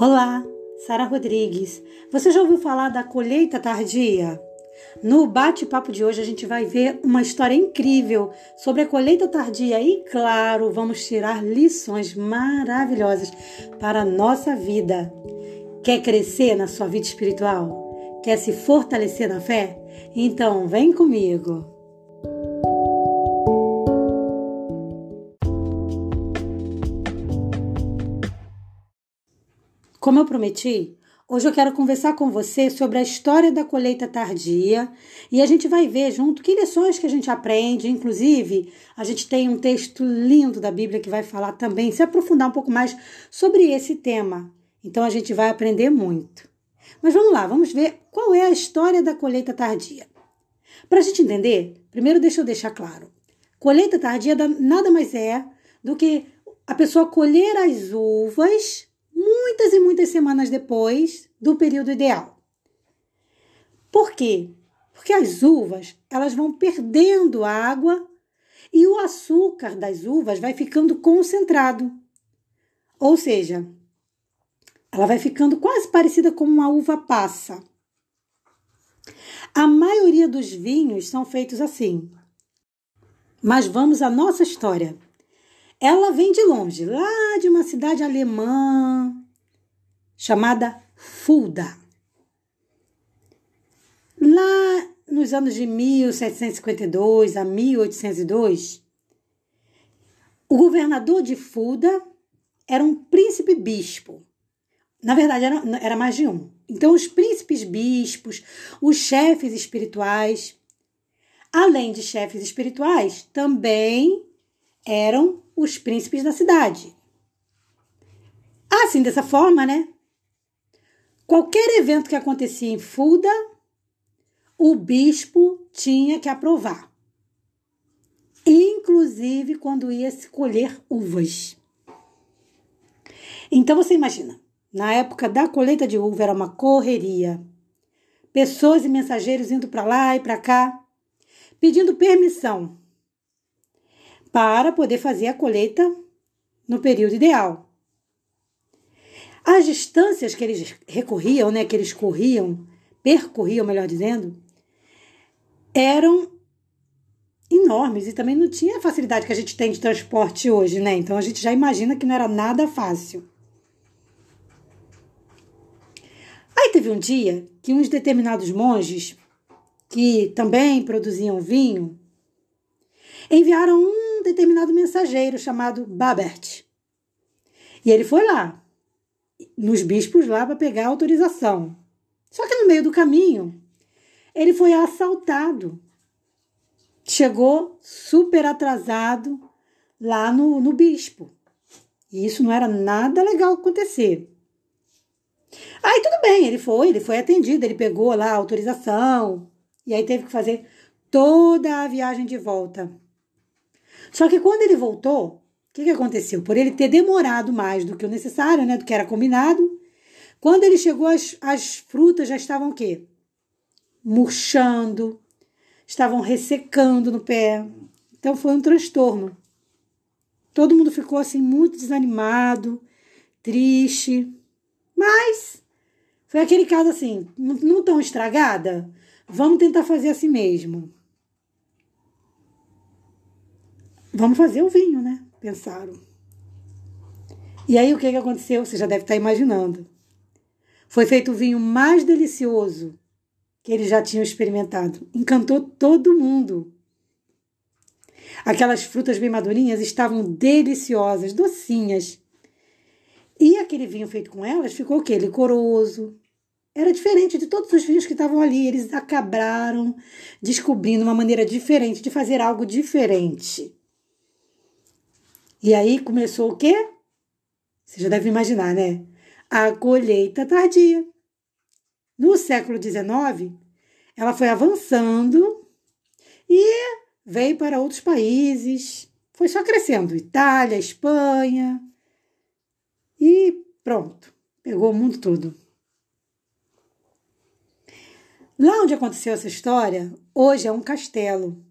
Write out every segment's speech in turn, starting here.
Olá, Sara Rodrigues. Você já ouviu falar da colheita tardia? No bate-papo de hoje a gente vai ver uma história incrível sobre a colheita tardia e, claro, vamos tirar lições maravilhosas para a nossa vida. Quer crescer na sua vida espiritual? Quer se fortalecer na fé? Então, vem comigo. Como eu prometi, hoje eu quero conversar com você sobre a história da colheita tardia e a gente vai ver junto que lições que a gente aprende. Inclusive, a gente tem um texto lindo da Bíblia que vai falar também, se aprofundar um pouco mais sobre esse tema. Então a gente vai aprender muito. Mas vamos lá, vamos ver qual é a história da colheita tardia. Para a gente entender, primeiro deixa eu deixar claro: colheita tardia nada mais é do que a pessoa colher as uvas muitas e muitas semanas depois do período ideal. Por quê? Porque as uvas, elas vão perdendo água e o açúcar das uvas vai ficando concentrado. Ou seja, ela vai ficando quase parecida com uma uva passa. A maioria dos vinhos são feitos assim. Mas vamos à nossa história. Ela vem de longe, lá de uma cidade alemã chamada Fulda. Lá nos anos de 1752 a 1802, o governador de Fulda era um príncipe bispo. Na verdade, era, era mais de um. Então, os príncipes bispos, os chefes espirituais, além de chefes espirituais, também eram os príncipes da cidade. Assim, dessa forma, né? Qualquer evento que acontecia em Fulda, o bispo tinha que aprovar. Inclusive quando ia se colher uvas. Então você imagina, na época da colheita de uva era uma correria. Pessoas e mensageiros indo para lá e para cá, pedindo permissão para poder fazer a colheita no período ideal. As distâncias que eles recorriam, né, que eles corriam, percorriam, melhor dizendo, eram enormes e também não tinha a facilidade que a gente tem de transporte hoje, né? Então a gente já imagina que não era nada fácil. Aí teve um dia que uns determinados monges, que também produziam vinho, enviaram um determinado mensageiro chamado Babert. E ele foi lá, nos bispos lá, para pegar a autorização. Só que no meio do caminho, ele foi assaltado. Chegou super atrasado lá no, no bispo. E isso não era nada legal acontecer. Aí tudo bem, ele foi, ele foi atendido, ele pegou lá a autorização e aí teve que fazer toda a viagem de volta. Só que quando ele voltou, o que, que aconteceu? Por ele ter demorado mais do que o necessário, né, do que era combinado, quando ele chegou, as, as frutas já estavam o quê? Murchando, estavam ressecando no pé. Então foi um transtorno. Todo mundo ficou assim muito desanimado, triste. Mas foi aquele caso assim, não tão estragada. Vamos tentar fazer assim mesmo. Vamos fazer o vinho, né? Pensaram. E aí o que, que aconteceu? Você já deve estar imaginando. Foi feito o vinho mais delicioso que eles já tinham experimentado. Encantou todo mundo. Aquelas frutas bem madurinhas estavam deliciosas, docinhas. E aquele vinho feito com elas ficou o quê? Licoroso. Era diferente de todos os vinhos que estavam ali. Eles acabaram descobrindo uma maneira diferente de fazer algo diferente. E aí começou o quê? Você já deve imaginar, né? A colheita tardia. No século XIX, ela foi avançando e veio para outros países. Foi só crescendo. Itália, Espanha. E pronto. Pegou o mundo todo. Lá onde aconteceu essa história, hoje é um castelo.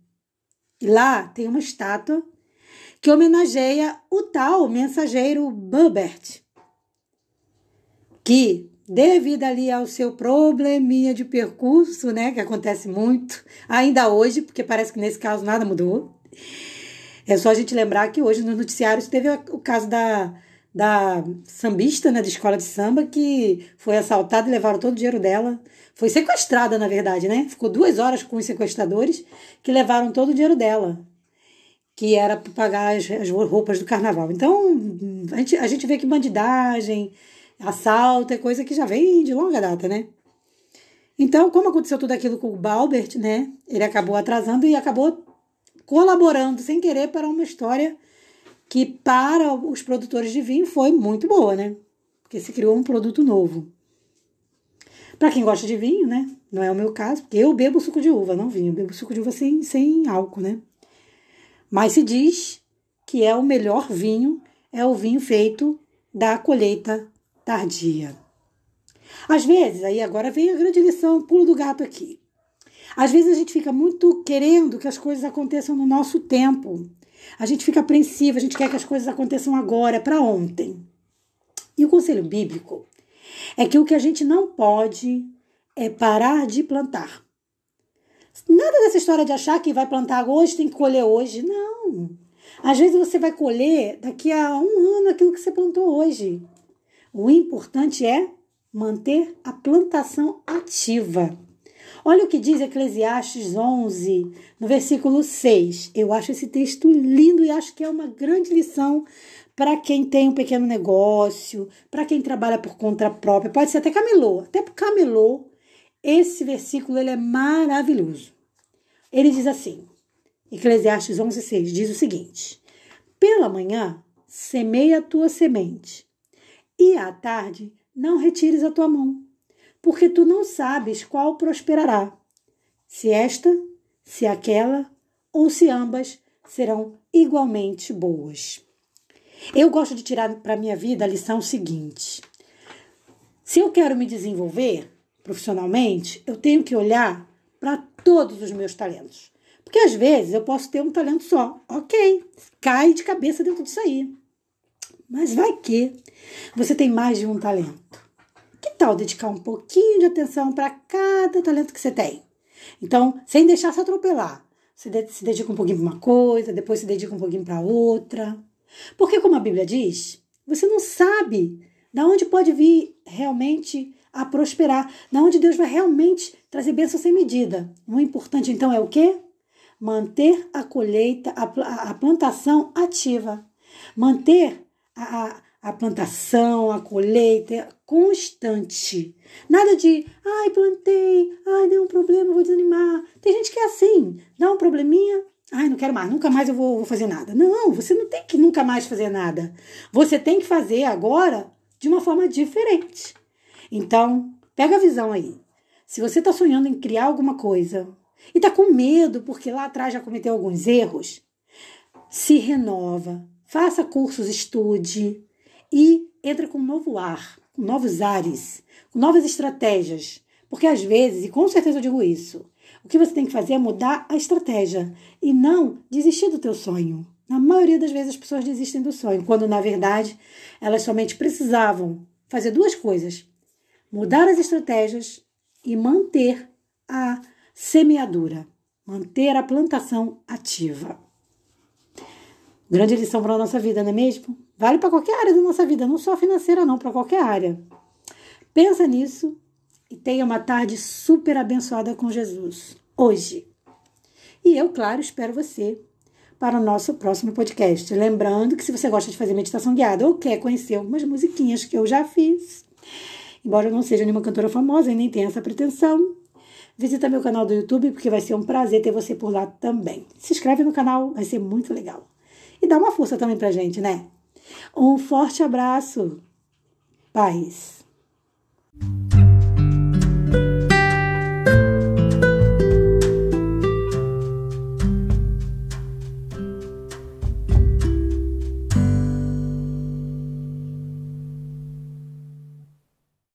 E lá tem uma estátua que homenageia o tal mensageiro Bubert, que devido ali ao seu probleminha de percurso, né, que acontece muito, ainda hoje, porque parece que nesse caso nada mudou. É só a gente lembrar que hoje nos noticiários teve o caso da, da sambista, né, da escola de samba, que foi assaltada e levaram todo o dinheiro dela. Foi sequestrada, na verdade, né? Ficou duas horas com os sequestradores que levaram todo o dinheiro dela, que era para pagar as, as roupas do carnaval. Então, a gente, a gente vê que bandidagem, assalto é coisa que já vem de longa data, né? Então, como aconteceu tudo aquilo com o Balbert, né? Ele acabou atrasando e acabou colaborando sem querer para uma história que para os produtores de vinho foi muito boa, né? Porque se criou um produto novo. Para quem gosta de vinho, né? Não é o meu caso, porque eu bebo suco de uva, não vinho. Eu bebo suco de uva sem, sem álcool, né? Mas se diz que é o melhor vinho, é o vinho feito da colheita tardia. Às vezes, aí agora vem a grande lição, pulo do gato aqui. Às vezes a gente fica muito querendo que as coisas aconteçam no nosso tempo. A gente fica apreensiva, a gente quer que as coisas aconteçam agora, para ontem. E o conselho bíblico é que o que a gente não pode é parar de plantar. Nada dessa história de achar que vai plantar hoje, tem que colher hoje. Não. Às vezes você vai colher daqui a um ano aquilo que você plantou hoje. O importante é manter a plantação ativa. Olha o que diz Eclesiastes 11, no versículo 6. Eu acho esse texto lindo e acho que é uma grande lição para quem tem um pequeno negócio, para quem trabalha por conta própria, pode ser até camelô, até para camelô. Esse versículo ele é maravilhoso. Ele diz assim, Eclesiastes 11, 6, diz o seguinte: Pela manhã semeia a tua semente, e à tarde não retires a tua mão, porque tu não sabes qual prosperará, se esta, se aquela ou se ambas serão igualmente boas. Eu gosto de tirar para minha vida a lição seguinte: se eu quero me desenvolver profissionalmente, eu tenho que olhar para todos os meus talentos. Porque às vezes eu posso ter um talento só. Ok, cai de cabeça dentro disso aí. Mas vai que você tem mais de um talento. Que tal dedicar um pouquinho de atenção para cada talento que você tem? Então, sem deixar se atropelar. Você se dedica um pouquinho para uma coisa, depois se dedica um pouquinho para outra. Porque, como a Bíblia diz, você não sabe da onde pode vir realmente a prosperar, da onde Deus vai realmente trazer bênção sem medida. O importante, então, é o quê? Manter a colheita, a, a plantação ativa. Manter a, a plantação, a colheita constante. Nada de, ai, plantei, ai, deu um problema, vou desanimar. Tem gente que é assim, dá um probleminha, ai, não quero mais, nunca mais eu vou, vou fazer nada. Não, você não tem que nunca mais fazer nada. Você tem que fazer agora de uma forma diferente. Então, pega a visão aí. Se você está sonhando em criar alguma coisa e está com medo porque lá atrás já cometeu alguns erros, se renova, faça cursos, estude e entre com um novo ar, com novos ares, com novas estratégias. Porque às vezes, e com certeza eu digo isso, o que você tem que fazer é mudar a estratégia e não desistir do teu sonho. Na maioria das vezes as pessoas desistem do sonho, quando na verdade elas somente precisavam fazer duas coisas: mudar as estratégias e manter a semeadura, manter a plantação ativa. Grande lição para a nossa vida, não é mesmo? Vale para qualquer área da nossa vida, não só financeira, não, para qualquer área. Pensa nisso e tenha uma tarde super abençoada com Jesus, hoje. E eu, claro, espero você para o nosso próximo podcast. Lembrando que se você gosta de fazer meditação guiada ou quer conhecer algumas musiquinhas que eu já fiz, embora eu não seja nenhuma cantora famosa e nem tenha essa pretensão, visita meu canal do YouTube porque vai ser um prazer ter você por lá também. Se inscreve no canal, vai ser muito legal e dá uma força também pra gente, né? Um forte abraço. Paz.